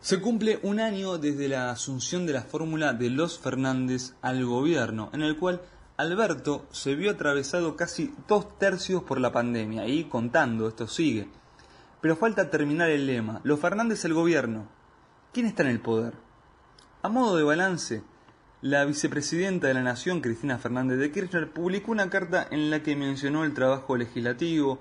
Se cumple un año desde la asunción de la fórmula de los Fernández al gobierno, en el cual Alberto se vio atravesado casi dos tercios por la pandemia y contando, esto sigue. Pero falta terminar el lema, los Fernández al gobierno. ¿Quién está en el poder? A modo de balance, la vicepresidenta de la Nación, Cristina Fernández de Kirchner, publicó una carta en la que mencionó el trabajo legislativo,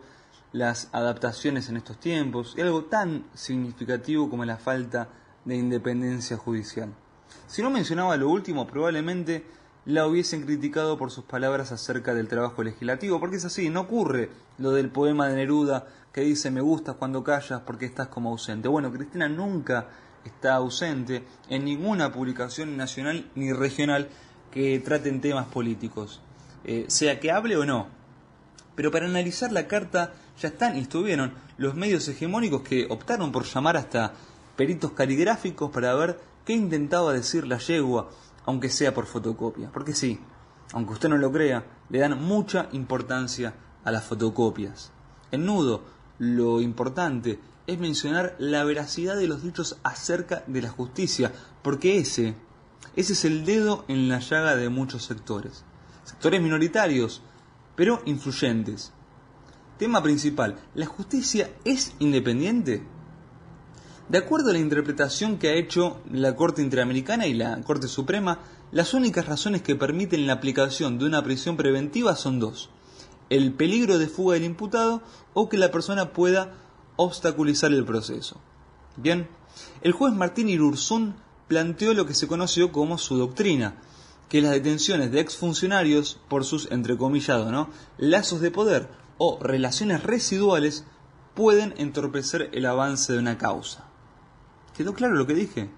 las adaptaciones en estos tiempos y algo tan significativo como la falta de independencia judicial. Si no mencionaba lo último, probablemente la hubiesen criticado por sus palabras acerca del trabajo legislativo, porque es así, no ocurre lo del poema de Neruda que dice me gustas cuando callas porque estás como ausente. Bueno, Cristina nunca está ausente en ninguna publicación nacional ni regional que traten temas políticos, eh, sea que hable o no. Pero para analizar la carta ya están y estuvieron los medios hegemónicos que optaron por llamar hasta peritos caligráficos para ver qué intentaba decir la yegua, aunque sea por fotocopia. Porque sí, aunque usted no lo crea, le dan mucha importancia a las fotocopias. En nudo, lo importante es mencionar la veracidad de los dichos acerca de la justicia, porque ese, ese es el dedo en la llaga de muchos sectores. Sectores minoritarios, pero influyentes. Tema principal, ¿la justicia es independiente? De acuerdo a la interpretación que ha hecho la Corte Interamericana y la Corte Suprema, las únicas razones que permiten la aplicación de una prisión preventiva son dos. El peligro de fuga del imputado o que la persona pueda obstaculizar el proceso. Bien, el juez Martín Irurzún planteó lo que se conoció como su doctrina, que las detenciones de exfuncionarios por sus, entrecomillado, ¿no? lazos de poder o relaciones residuales pueden entorpecer el avance de una causa. ¿Quedó claro lo que dije?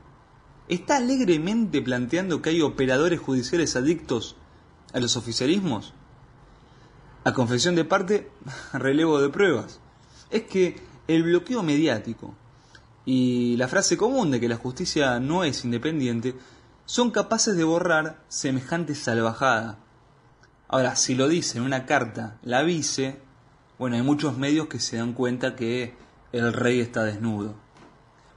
¿Está alegremente planteando que hay operadores judiciales adictos a los oficialismos? A confesión de parte, relevo de pruebas. Es que el bloqueo mediático y la frase común de que la justicia no es independiente son capaces de borrar semejante salvajada. Ahora, si lo dice en una carta la vice, bueno, hay muchos medios que se dan cuenta que el rey está desnudo.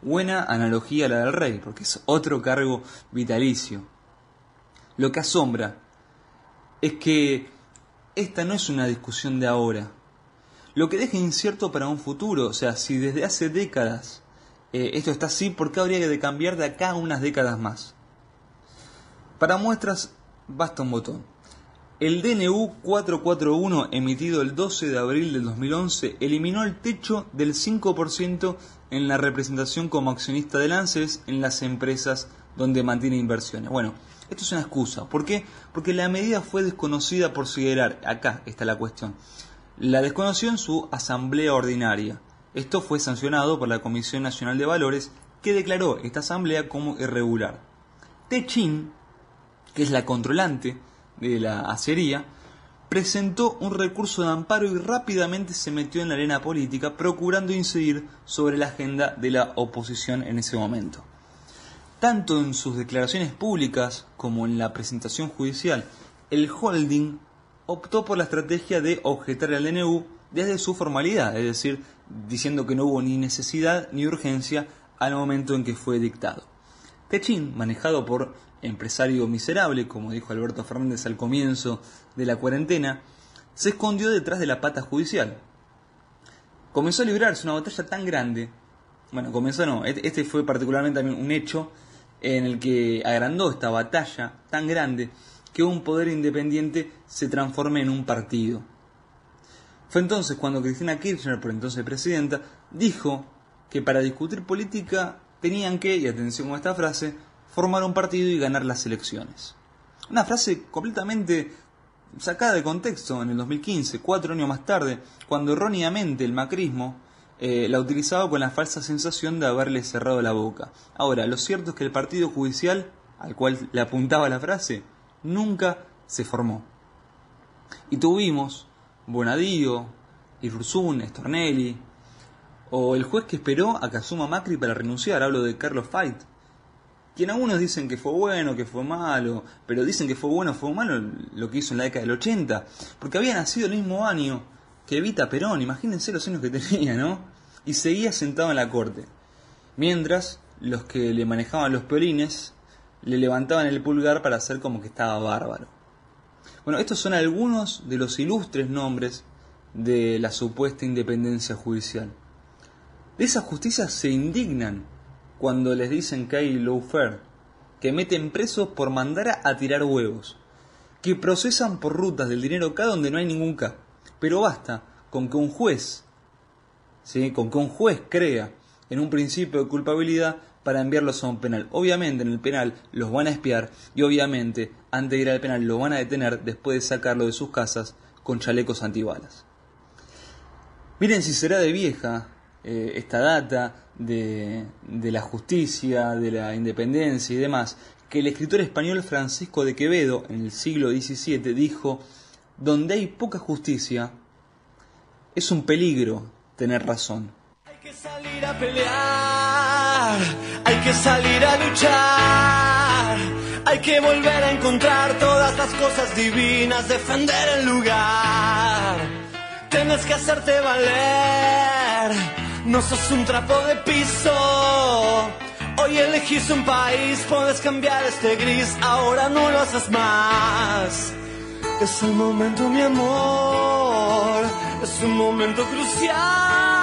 Buena analogía la del rey, porque es otro cargo vitalicio. Lo que asombra es que esta no es una discusión de ahora. Lo que deja incierto para un futuro, o sea, si desde hace décadas eh, esto está así, ¿por qué habría que cambiar de acá a unas décadas más? Para muestras, basta un botón. El DNU 441, emitido el 12 de abril del 2011, eliminó el techo del 5% en la representación como accionista de Lances en las empresas donde mantiene inversiones. Bueno, esto es una excusa. ¿Por qué? Porque la medida fue desconocida por Siderar. Acá está la cuestión. La desconoció en su asamblea ordinaria. Esto fue sancionado por la Comisión Nacional de Valores, que declaró esta asamblea como irregular. Techin, que es la controlante de la acería, presentó un recurso de amparo y rápidamente se metió en la arena política procurando incidir sobre la agenda de la oposición en ese momento. Tanto en sus declaraciones públicas como en la presentación judicial, el holding optó por la estrategia de objetar al DNU desde su formalidad, es decir, diciendo que no hubo ni necesidad ni urgencia al momento en que fue dictado. Techin, manejado por empresario miserable, como dijo Alberto Fernández al comienzo de la cuarentena, se escondió detrás de la pata judicial. Comenzó a librarse una batalla tan grande, bueno, comenzó no, este fue particularmente también un hecho en el que agrandó esta batalla tan grande que un poder independiente se transforme en un partido. Fue entonces cuando Cristina Kirchner, por entonces presidenta, dijo que para discutir política tenían que, y atención con esta frase, formar un partido y ganar las elecciones. Una frase completamente sacada de contexto en el 2015, cuatro años más tarde, cuando erróneamente el macrismo eh, la utilizaba con la falsa sensación de haberle cerrado la boca. Ahora, lo cierto es que el partido judicial, al cual le apuntaba la frase, nunca se formó. Y tuvimos Bonadío, Irurzún, Stornelli, o el juez que esperó a que asuma Macri para renunciar, hablo de Carlos Fait, quien algunos dicen que fue bueno, que fue malo, pero dicen que fue bueno, fue malo lo que hizo en la década del 80, porque había nacido el mismo año que Evita Perón, imagínense los años que tenía, ¿no? Y seguía sentado en la corte. Mientras, los que le manejaban los peolines le levantaban el pulgar para hacer como que estaba bárbaro. Bueno, estos son algunos de los ilustres nombres de la supuesta independencia judicial. De esa justicia se indignan cuando les dicen que hay lawfare, que meten presos por mandar a tirar huevos, que procesan por rutas del dinero K donde no hay ningún K. Pero basta con que un juez, ¿sí? con que un juez crea en un principio de culpabilidad para enviarlos a un penal. Obviamente en el penal los van a espiar y obviamente antes de ir al penal lo van a detener después de sacarlo de sus casas con chalecos antibalas. Miren si será de vieja eh, esta data de, de la justicia, de la independencia y demás, que el escritor español Francisco de Quevedo en el siglo XVII dijo, donde hay poca justicia, es un peligro tener razón. Hay que salir a pelear, hay que salir a luchar, hay que volver a encontrar todas las cosas divinas, defender el lugar. Tienes que hacerte valer, no sos un trapo de piso. Hoy elegís un país, puedes cambiar este gris, ahora no lo haces más. Es el momento, mi amor, es un momento crucial.